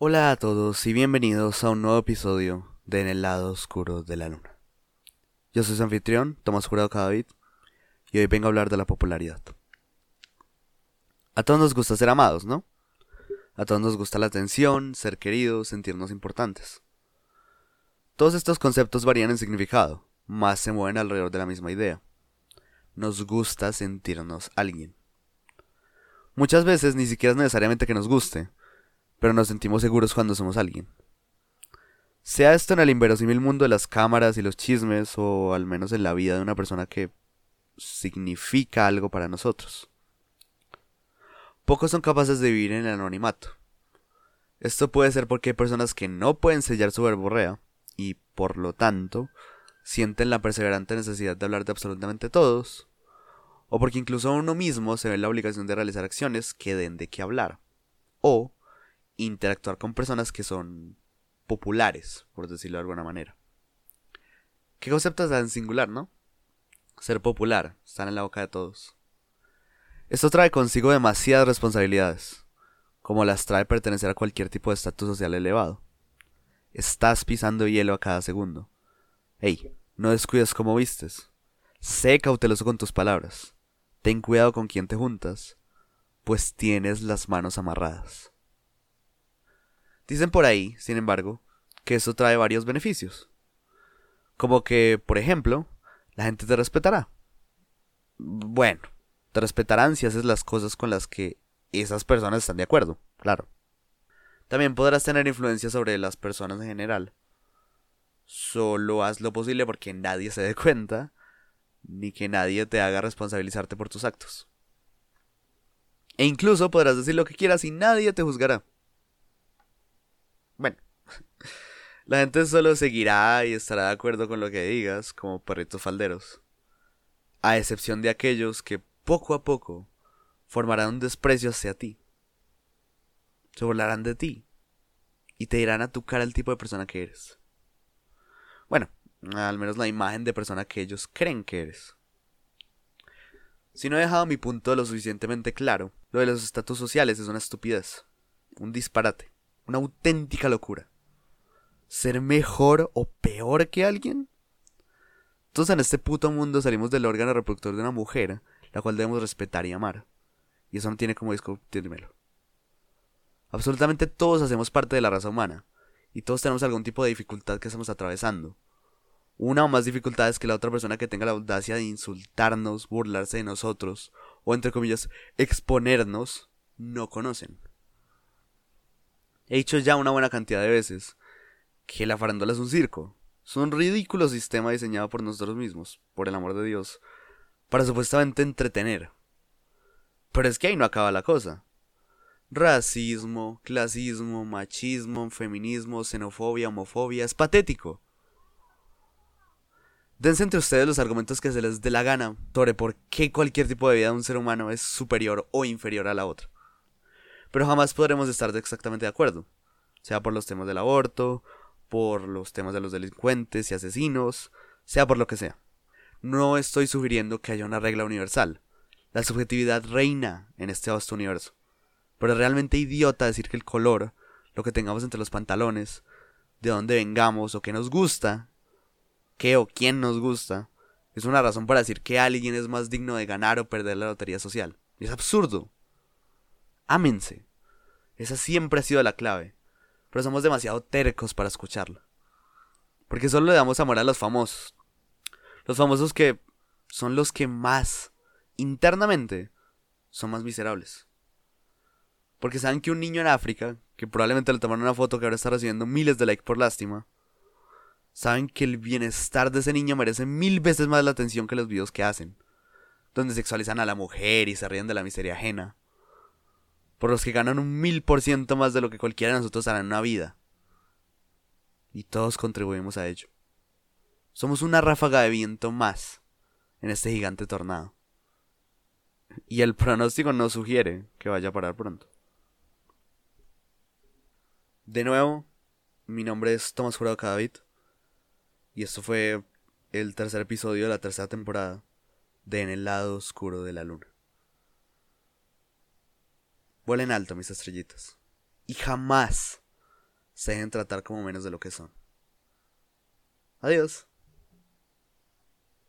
Hola a todos y bienvenidos a un nuevo episodio de En el lado oscuro de la luna. Yo soy su anfitrión, Tomás Jurado Cadavid, y hoy vengo a hablar de la popularidad. A todos nos gusta ser amados, ¿no? A todos nos gusta la atención, ser queridos, sentirnos importantes. Todos estos conceptos varían en significado, más se mueven alrededor de la misma idea. Nos gusta sentirnos alguien. Muchas veces ni siquiera es necesariamente que nos guste, pero nos sentimos seguros cuando somos alguien. Sea esto en el inverosímil mundo de las cámaras y los chismes, o al menos en la vida de una persona que significa algo para nosotros. Pocos son capaces de vivir en el anonimato. Esto puede ser porque hay personas que no pueden sellar su verborrea y, por lo tanto, sienten la perseverante necesidad de hablar de absolutamente todos, o porque incluso uno mismo se ve en la obligación de realizar acciones que den de qué hablar, o interactuar con personas que son populares, por decirlo de alguna manera. ¿Qué concepto tan singular, no? Ser popular, estar en la boca de todos. Esto trae consigo demasiadas responsabilidades, como las trae pertenecer a cualquier tipo de estatus social elevado. Estás pisando hielo a cada segundo. Ey, no descuides cómo vistes. Sé cauteloso con tus palabras. Ten cuidado con quien te juntas, pues tienes las manos amarradas. Dicen por ahí, sin embargo, que eso trae varios beneficios. Como que, por ejemplo, la gente te respetará. Bueno, te respetarán si haces las cosas con las que esas personas están de acuerdo, claro. También podrás tener influencia sobre las personas en general. Solo haz lo posible porque nadie se dé cuenta ni que nadie te haga responsabilizarte por tus actos. E incluso podrás decir lo que quieras y nadie te juzgará. Bueno, la gente solo seguirá y estará de acuerdo con lo que digas, como perritos falderos. A excepción de aquellos que poco a poco formarán un desprecio hacia ti. Se burlarán de ti y te dirán a tu cara el tipo de persona que eres. Bueno, al menos la imagen de persona que ellos creen que eres. Si no he dejado mi punto lo suficientemente claro, lo de los estatus sociales es una estupidez, un disparate, una auténtica locura. ¿Ser mejor o peor que alguien? Todos en este puto mundo salimos del órgano reproductor de una mujer, la cual debemos respetar y amar. Y eso no tiene como discutírmelo. Absolutamente todos hacemos parte de la raza humana, y todos tenemos algún tipo de dificultad que estamos atravesando, una o más dificultades que la otra persona que tenga la audacia de insultarnos, burlarse de nosotros, o entre comillas, exponernos, no conocen. He dicho ya una buena cantidad de veces que la farándula es un circo. Es un ridículo sistema diseñado por nosotros mismos, por el amor de Dios, para supuestamente entretener. Pero es que ahí no acaba la cosa. Racismo, clasismo, machismo, feminismo, xenofobia, homofobia, es patético. Dense entre ustedes los argumentos que se les dé la gana sobre por qué cualquier tipo de vida de un ser humano es superior o inferior a la otra. Pero jamás podremos estar exactamente de acuerdo, sea por los temas del aborto, por los temas de los delincuentes y asesinos, sea por lo que sea. No estoy sugiriendo que haya una regla universal. La subjetividad reina en este vasto universo. Pero es realmente idiota decir que el color, lo que tengamos entre los pantalones, de dónde vengamos o qué nos gusta, qué o quién nos gusta, es una razón para decir que alguien es más digno de ganar o perder la lotería social. Es absurdo. Ámense. Esa siempre ha sido la clave. Pero somos demasiado tercos para escucharla. Porque solo le damos amor a los famosos. Los famosos que son los que más, internamente, son más miserables. Porque saben que un niño en África, que probablemente le tomaron una foto que ahora está recibiendo miles de likes por lástima, saben que el bienestar de ese niño merece mil veces más la atención que los videos que hacen, donde sexualizan a la mujer y se ríen de la miseria ajena, por los que ganan un mil por ciento más de lo que cualquiera de nosotros hará en una vida. Y todos contribuimos a ello. Somos una ráfaga de viento más en este gigante tornado. Y el pronóstico no sugiere que vaya a parar pronto. De nuevo, mi nombre es Tomás Jurado Cadavid. Y esto fue el tercer episodio de la tercera temporada de En el lado oscuro de la luna. Vuelen alto, mis estrellitas. Y jamás, se dejen tratar como menos de lo que son. Adiós.